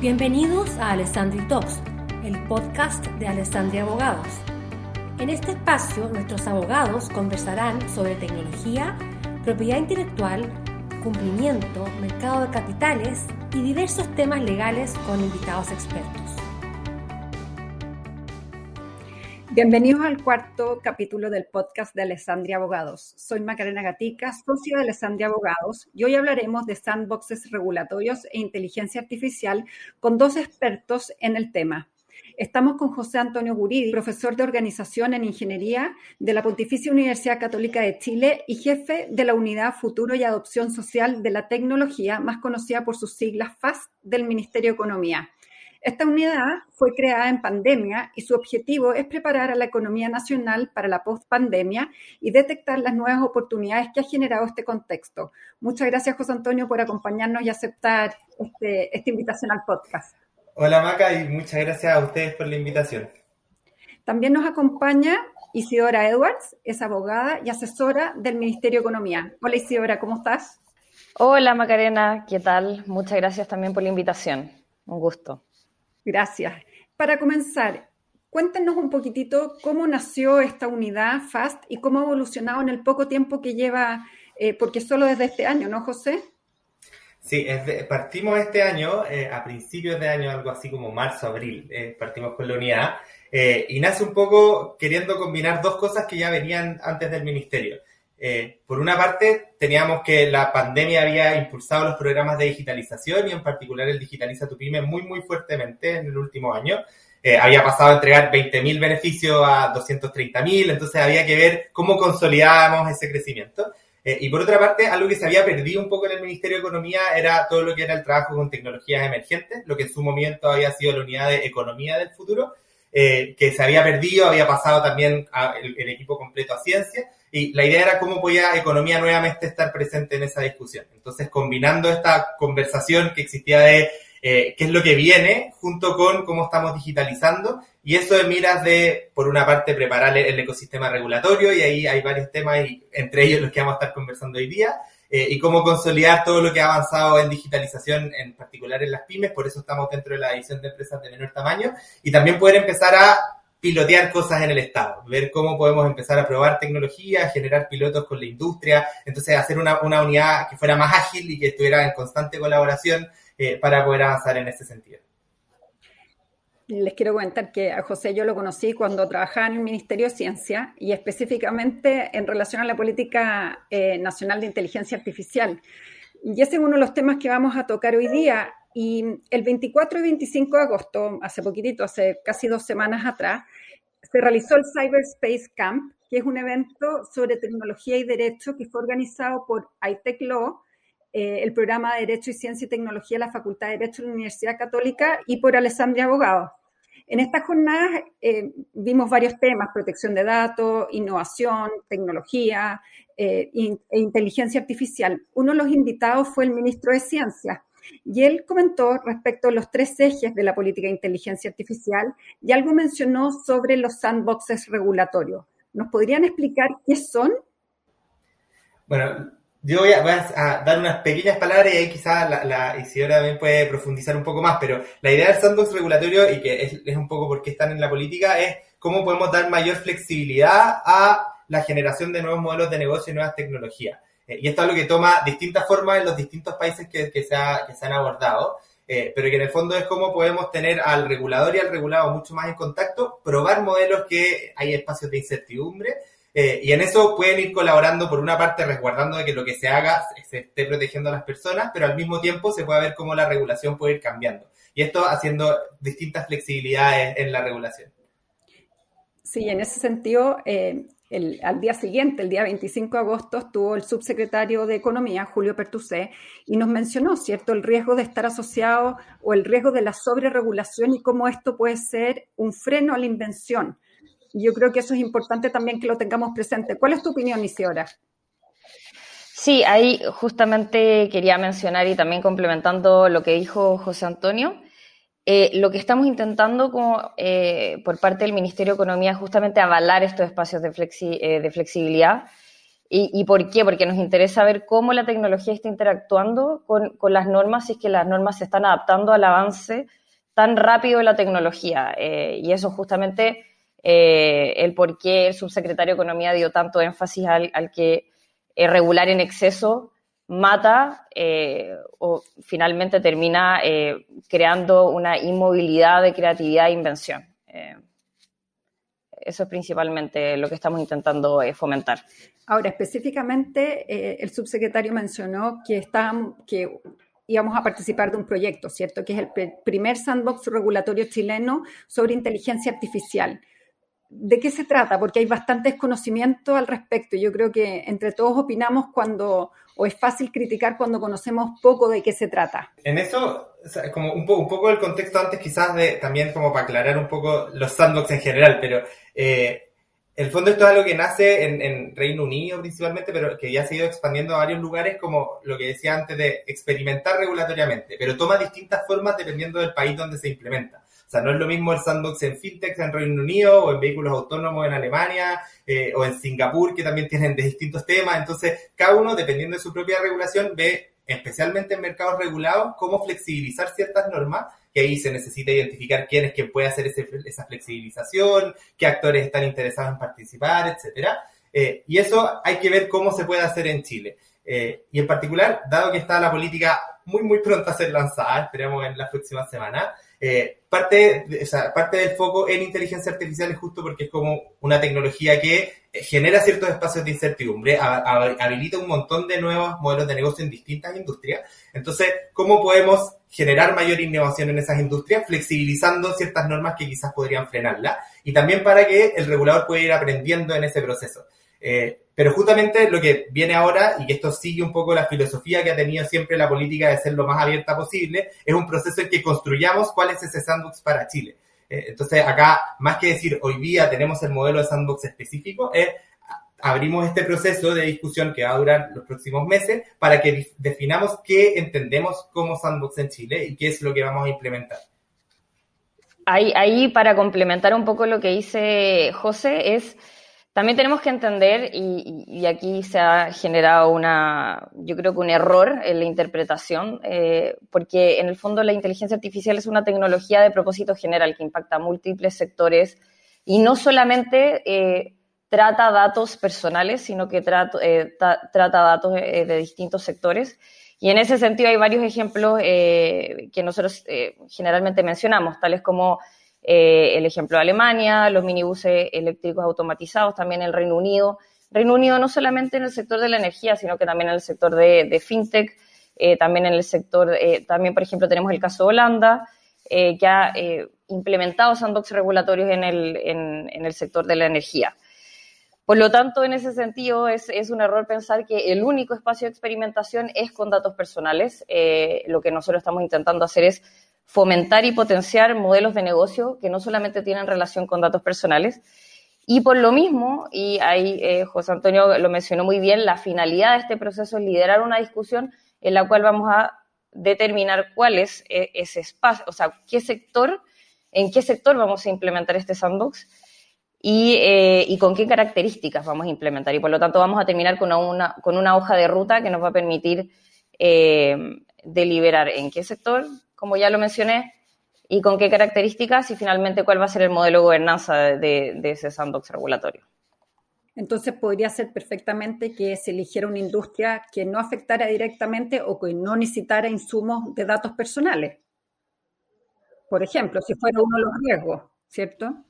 Bienvenidos a Alessandri Talks, el podcast de Alessandria Abogados. En este espacio, nuestros abogados conversarán sobre tecnología, propiedad intelectual, cumplimiento, mercado de capitales y diversos temas legales con invitados expertos. Bienvenidos al cuarto capítulo del podcast de Alessandria Abogados. Soy Macarena Gatica, socio de Alessandria Abogados, y hoy hablaremos de sandboxes regulatorios e inteligencia artificial con dos expertos en el tema. Estamos con José Antonio Guridi, profesor de organización en ingeniería de la Pontificia Universidad Católica de Chile y jefe de la Unidad Futuro y Adopción Social de la Tecnología, más conocida por sus siglas FAST del Ministerio de Economía. Esta unidad fue creada en pandemia y su objetivo es preparar a la economía nacional para la post-pandemia y detectar las nuevas oportunidades que ha generado este contexto. Muchas gracias, José Antonio, por acompañarnos y aceptar este, esta invitación al podcast. Hola, Maca, y muchas gracias a ustedes por la invitación. También nos acompaña Isidora Edwards, es abogada y asesora del Ministerio de Economía. Hola, Isidora, ¿cómo estás? Hola, Macarena, ¿qué tal? Muchas gracias también por la invitación. Un gusto. Gracias. Para comenzar, cuéntanos un poquitito cómo nació esta unidad FAST y cómo ha evolucionado en el poco tiempo que lleva, eh, porque solo desde este año, ¿no, José? Sí, partimos este año, eh, a principios de año, algo así como marzo, abril, eh, partimos con la unidad, y nace un poco queriendo combinar dos cosas que ya venían antes del ministerio. Eh, por una parte, teníamos que la pandemia había impulsado los programas de digitalización y en particular el Digitaliza tu Pyme muy, muy fuertemente en el último año. Eh, había pasado a entregar 20.000 beneficios a 230.000, entonces había que ver cómo consolidábamos ese crecimiento. Eh, y por otra parte, algo que se había perdido un poco en el Ministerio de Economía era todo lo que era el trabajo con tecnologías emergentes, lo que en su momento había sido la unidad de economía del futuro, que se había perdido, había pasado también el equipo completo a ciencia y la idea era cómo podía economía nuevamente estar presente en esa discusión. Entonces, combinando esta conversación que existía de eh, qué es lo que viene, junto con cómo estamos digitalizando, y eso de miras de, por una parte, preparar el ecosistema regulatorio, y ahí hay varios temas, y entre ellos los que vamos a estar conversando hoy día, eh, y cómo consolidar todo lo que ha avanzado en digitalización, en particular en las pymes, por eso estamos dentro de la edición de empresas de menor tamaño, y también poder empezar a pilotear cosas en el Estado, ver cómo podemos empezar a probar tecnología, generar pilotos con la industria, entonces hacer una, unidad que fuera más ágil y que estuviera en constante colaboración eh, para poder avanzar en ese sentido. Les quiero comentar que a José yo lo conocí cuando trabajaba en el Ministerio de Ciencia y específicamente en relación a la política eh, nacional de inteligencia artificial. Y ese es uno de los temas que vamos a tocar hoy día. Y el 24 y 25 de agosto, hace poquitito, hace casi dos semanas atrás, se realizó el Cyberspace Camp, que es un evento sobre tecnología y derecho que fue organizado por iTech Law, eh, el programa de Derecho y Ciencia y Tecnología de la Facultad de Derecho de la Universidad Católica y por Alessandria Abogados. En estas jornadas eh, vimos varios temas, protección de datos, innovación, tecnología eh, e inteligencia artificial. Uno de los invitados fue el ministro de Ciencia, y él comentó respecto a los tres ejes de la política de inteligencia artificial y algo mencionó sobre los sandboxes regulatorios. ¿Nos podrían explicar qué son? Bueno, yo voy a, dar unas pequeñas palabras y ahí quizás la, Isidora también puede profundizar un poco más, pero la idea del sandbox regulatorio, y que es, es un poco por qué están en la política, es cómo podemos dar mayor flexibilidad a la generación de nuevos modelos de negocio y nuevas tecnologías. Eh, y esto es lo que toma distintas formas en los distintos países que, que, se, han abordado, eh, pero que en el fondo es cómo podemos tener al regulador y al regulado mucho más en contacto, probar modelos que hay espacios de incertidumbre, eh, y en eso pueden ir colaborando, por una parte, resguardando de que lo que se haga se esté protegiendo a las personas, pero al mismo tiempo se puede ver cómo la regulación puede ir cambiando. Y esto haciendo distintas flexibilidades en la regulación. Sí, en ese sentido, al día siguiente, el día 25 de agosto, estuvo el subsecretario de Economía, Julio Pertusé, y nos mencionó, ¿cierto?, el riesgo de estar asociado o el riesgo de la sobreregulación y cómo esto puede ser un freno a la invención. Yo creo que eso es importante también que lo tengamos presente. ¿Cuál es tu opinión, Isidora? Sí, ahí justamente quería mencionar y también complementando lo que dijo José Antonio, eh, lo que estamos intentando eh, por parte del Ministerio de Economía es justamente avalar estos espacios de, eh, flexibilidad ¿Y, por qué? Porque nos interesa ver cómo la tecnología está interactuando con, las normas y es que las normas se están adaptando al avance tan rápido de la tecnología. Y eso justamente el por qué el subsecretario de Economía dio tanto énfasis al, que regular en exceso mata o finalmente termina creando una inmovilidad de creatividad e invención. eso es principalmente lo que estamos intentando fomentar. Ahora, específicamente, eh, el subsecretario mencionó que, que íbamos a participar de un proyecto, ¿cierto? Que es el primer sandbox regulatorio chileno sobre inteligencia artificial. ¿De qué se trata? Porque hay bastante desconocimiento al respecto. Yo creo que entre todos opinamos cuando, o es fácil criticar cuando conocemos poco de qué se trata. En eso, como un, poco el contexto antes quizás de, también como para aclarar un poco los sandbox en general, pero eh, el fondo esto es algo que nace en, Reino Unido principalmente, pero que ya ha ido expandiendo a varios lugares, como lo que decía antes de experimentar regulatoriamente, pero toma distintas formas dependiendo del país donde se implementa. O sea, no es lo mismo el sandbox en fintech en Reino Unido o en vehículos autónomos en Alemania eh, o en Singapur, que también tienen distintos temas. Entonces, cada uno, dependiendo de su propia regulación, ve, especialmente en mercados regulados, cómo flexibilizar ciertas normas que ahí se necesita identificar quién es quien puede hacer esa flexibilización, qué actores están interesados en participar, etcétera. Eh, y eso hay que ver cómo se puede hacer en Chile. Eh, y en particular, dado que está la política muy, muy pronta a ser lanzada, esperemos en las próximas semanas, eh, parte, parte del foco en inteligencia artificial es justo porque es como una tecnología que eh, genera ciertos espacios de incertidumbre, habilita un montón de nuevos modelos de negocio en distintas industrias. Entonces, ¿cómo podemos generar mayor innovación en esas industrias, flexibilizando ciertas normas que quizás podrían frenarla? Y también para que el regulador pueda ir aprendiendo en ese proceso. Eh, pero justamente lo que viene ahora, y que esto sigue un poco la filosofía que ha tenido siempre la política de ser lo más abierta posible, es un proceso en que construyamos cuál es ese sandbox para Chile. Eh, entonces, acá, más que decir hoy día tenemos el modelo de sandbox específico, es abrimos este proceso de discusión que va a durar los próximos meses para que definamos qué entendemos como sandbox en Chile y qué es lo que vamos a implementar. Ahí, ahí para complementar un poco lo que dice José, es también tenemos que entender, y, aquí se ha generado una, yo creo que un error en la interpretación, eh, porque en el fondo la inteligencia artificial es una tecnología de propósito general que impacta a múltiples sectores y no solamente eh, trata datos personales, sino que eh, trata datos de distintos sectores. Y en ese sentido hay varios ejemplos que nosotros generalmente mencionamos, tales como eh, el ejemplo de Alemania, los minibuses eléctricos automatizados, también el Reino Unido. Reino Unido no solamente en el sector de la energía, sino que también en el sector de, fintech, eh, también en el sector, eh, también por ejemplo tenemos el caso de Holanda, que ha implementado sandbox regulatorios en el, en, el sector de la energía. Por lo tanto, en ese sentido, es, es, un error pensar que el único espacio de experimentación es con datos personales. lo que nosotros estamos intentando hacer es fomentar y potenciar modelos de negocio que no solamente tienen relación con datos personales. Y por lo mismo, y ahí eh, José Antonio lo mencionó muy bien, la finalidad de este proceso es liderar una discusión en la cual vamos a determinar cuál es eh, ese espacio, o sea, qué sector, en qué sector vamos a implementar este sandbox y, eh, y, con qué características vamos a implementar. Y por lo tanto vamos a terminar con una, con una hoja de ruta que nos va a permitir deliberar en qué sector, como ya lo mencioné, y con qué características y finalmente cuál va a ser el modelo de gobernanza de, ese sandbox regulatorio. Entonces podría ser perfectamente que se eligiera una industria que no afectara directamente o que no necesitara insumos de datos personales. Por ejemplo, si fuera uno de los riesgos, ¿cierto?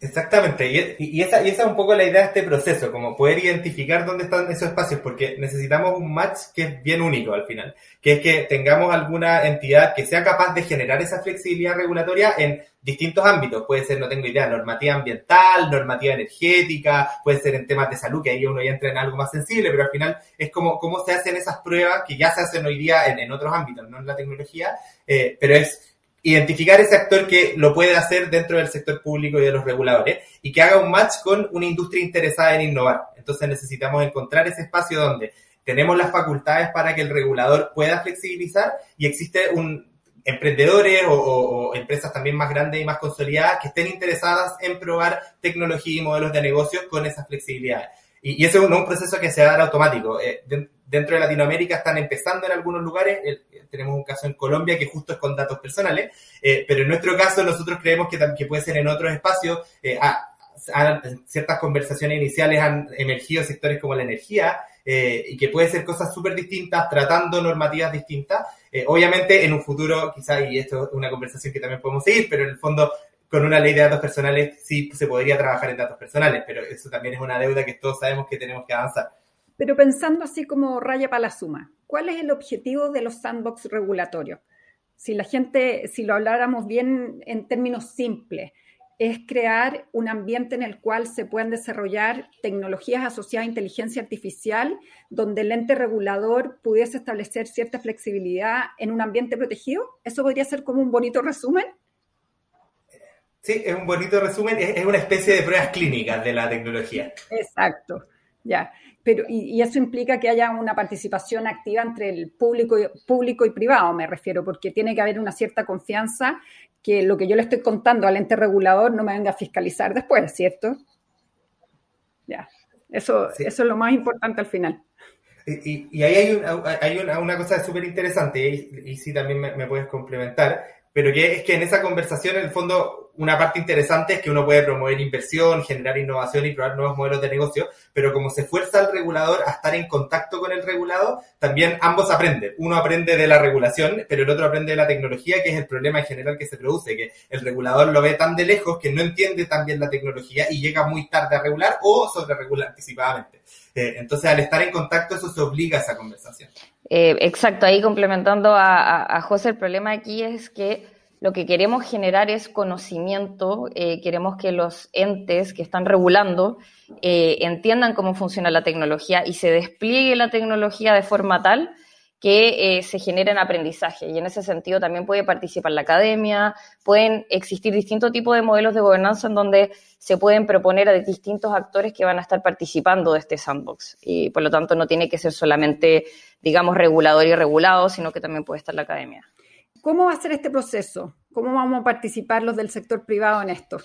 Exactamente, y, esa, y esa es un poco la idea de este proceso, como poder identificar dónde están esos espacios, porque necesitamos un match que es bien único al final, que es que tengamos alguna entidad que sea capaz de generar esa flexibilidad regulatoria en distintos ámbitos, puede ser, no tengo idea, normativa ambiental, normativa energética, puede ser en temas de salud, que ahí uno ya entra en algo más sensible, pero al final es como cómo se hacen esas pruebas que ya se hacen hoy día en, en otros ámbitos, no en la tecnología, eh, pero es identificar ese actor que lo puede hacer dentro del sector público y de los reguladores y que haga un match con una industria interesada en innovar. Entonces necesitamos encontrar ese espacio donde tenemos las facultades para que el regulador pueda flexibilizar y existe un emprendedores o, empresas también más grandes y más consolidadas que estén interesadas en probar tecnología y modelos de negocio con esa flexibilidad. Y, ese no es un proceso que se va a dar automático. Eh, dentro de Latinoamérica están empezando en algunos lugares, tenemos un caso en Colombia que justo es con datos personales, eh, pero en nuestro caso nosotros creemos que, que puede ser en otros espacios. Eh, ciertas conversaciones iniciales han emergido sectores como la energía eh, y que puede ser cosas súper distintas, tratando normativas distintas. obviamente en un futuro, quizás, y esto es una conversación que también podemos seguir, pero en el fondo con una ley de datos personales sí se podría trabajar en datos personales, pero eso también es una deuda que todos sabemos que tenemos que avanzar. Pero pensando así como raya para la suma, ¿cuál es el objetivo de los sandbox regulatorios? Si la gente, si lo habláramos bien en términos simples, es crear un ambiente en el cual se puedan desarrollar tecnologías asociadas a inteligencia artificial, donde el ente regulador pudiese establecer cierta flexibilidad en un ambiente protegido. ¿Eso podría ser como un bonito resumen? Sí, es un bonito resumen, es, una especie de pruebas clínicas de la tecnología. Exacto, ya. Pero, y, eso implica que haya una participación activa entre el público y, público y privado, me refiero, porque tiene que haber una cierta confianza que lo que yo le estoy contando al ente regulador no me venga a fiscalizar después, ¿cierto? Ya, eso, eso es lo más importante al final. Y, ahí hay, hay una, cosa súper interesante, y, sí también me, me puedes complementar, pero que es que en esa conversación, en el fondo, una parte interesante es que uno puede promover inversión, generar innovación y probar nuevos modelos de negocio, pero como se fuerza al regulador a estar en contacto con el regulado, también ambos aprenden. Uno aprende de la regulación, pero el otro aprende de la tecnología, que es el problema en general que se produce, que el regulador lo ve tan de lejos que no entiende tan bien la tecnología y llega muy tarde a regular o sobre regular anticipadamente. Eh, entonces, al estar en contacto, eso se obliga a esa conversación. Eh, exacto, ahí complementando a, José, el problema aquí es que lo que queremos generar es conocimiento, eh, queremos que los entes que están regulando entiendan cómo funciona la tecnología y se despliegue la tecnología de forma tal que se generen aprendizaje. Y en ese sentido también puede participar la academia, pueden existir distintos tipos de modelos de gobernanza en donde se pueden proponer a distintos actores que van a estar participando de este sandbox. Y por lo tanto no tiene que ser solamente, digamos, regulador y regulado, sino que también puede estar la academia. ¿Cómo va a ser este proceso? ¿Cómo vamos a participar los del sector privado en esto?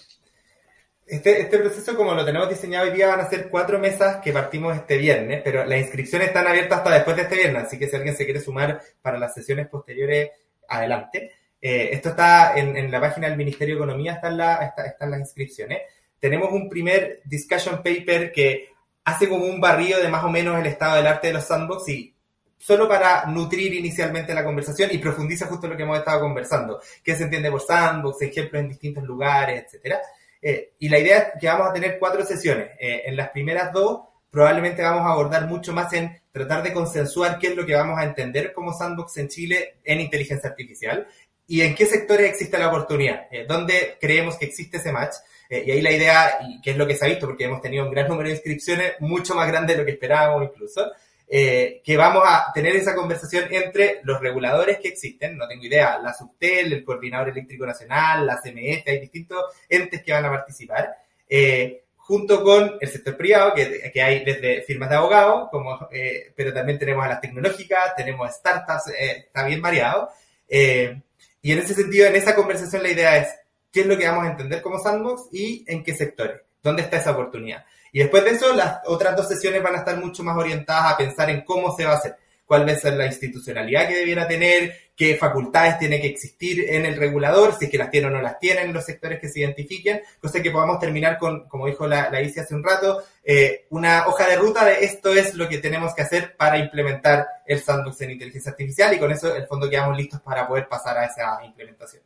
Este, este proceso, como lo tenemos diseñado hoy día, van a ser cuatro mesas que partimos este viernes, pero las inscripciones están abiertas hasta después de este viernes, así que si alguien se quiere sumar para las sesiones posteriores, adelante. Eh, esto está en, la página del Ministerio de Economía, están, la, están las inscripciones tenemos un primer discussion paper que hace como un barrido de más o menos el estado del arte de los sandbox y solo para nutrir inicialmente la conversación y profundiza justo lo que hemos estado conversando, qué se entiende por sandbox, ejemplos en distintos lugares, etcétera. Eh, y la idea es que vamos a tener cuatro sesiones. Eh, en las primeras dos probablemente vamos a abordar mucho más en tratar de consensuar qué es lo que vamos a entender como sandbox en Chile en inteligencia artificial y en qué sectores existe la oportunidad, eh, dónde creemos que existe ese match eh, y ahí la idea, y que es lo que se ha visto, porque hemos tenido un gran número de inscripciones, mucho más grande de lo que esperábamos incluso, eh, que vamos a tener esa conversación entre los reguladores que existen, no tengo idea, la Subtel, el Coordinador Eléctrico Nacional, la CMF, hay distintos entes que van a participar, eh, junto con el sector privado, que, que hay desde firmas de abogados, como, pero también tenemos a las tecnológicas, tenemos startups, está bien variado. y en ese sentido, en esa conversación la idea es qué es lo que vamos a entender como sandbox y en qué sectores, dónde está esa oportunidad. Y después de eso, las otras dos sesiones van a estar mucho más orientadas a pensar en cómo se va a hacer, cuál va a ser la institucionalidad que debiera tener, qué facultades tiene que existir en el regulador, si es que las tiene o no las tienen los sectores que se identifiquen, cosa que podamos terminar con, como dijo la, la ICI hace un rato, eh, una hoja de ruta de esto es lo que tenemos que hacer para implementar el sandbox en inteligencia artificial y con eso, el fondo, quedamos listos para poder pasar a esa implementación.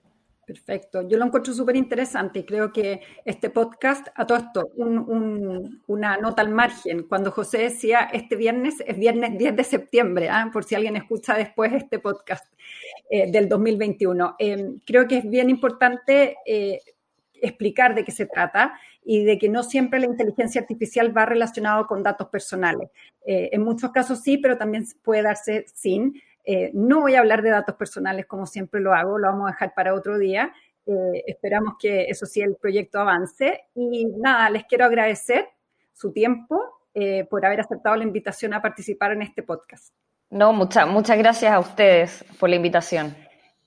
Perfecto. Yo lo encuentro súper interesante y creo que este podcast, a todo esto, una nota al margen. Cuando José decía este viernes, es viernes 10 de septiembre, ¿ah? por si alguien escucha después este podcast eh, del 2021. Em, creo que es bien importante eh, explicar de qué se trata y de que no siempre la inteligencia artificial va relacionado con datos personales. Eh, en muchos casos sí, pero también puede darse sin. Eh, no voy a hablar de datos personales como siempre lo hago, lo vamos a dejar para otro día. Eh, esperamos que eso sí el proyecto avance. Y nada, les quiero agradecer su tiempo eh, por haber aceptado la invitación a participar en este podcast. No, muchas muchas gracias a ustedes por la invitación.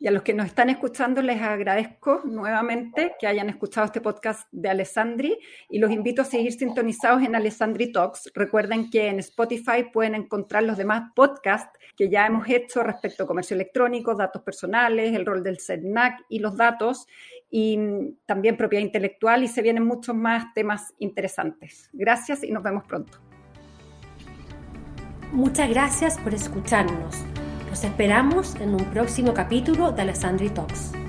Y a los que nos están escuchando les agradezco nuevamente que hayan escuchado este podcast de Alessandri y los invito a seguir sintonizados en Alessandri Talks. Recuerden que en Spotify pueden encontrar los demás podcasts que ya hemos hecho respecto a comercio electrónico, datos personales, el rol del CEDNAC y los datos y también propiedad intelectual y se vienen muchos más temas interesantes. Gracias y nos vemos pronto. Muchas gracias por escucharnos. Los esperamos en un próximo capítulo de Alessandri Talks.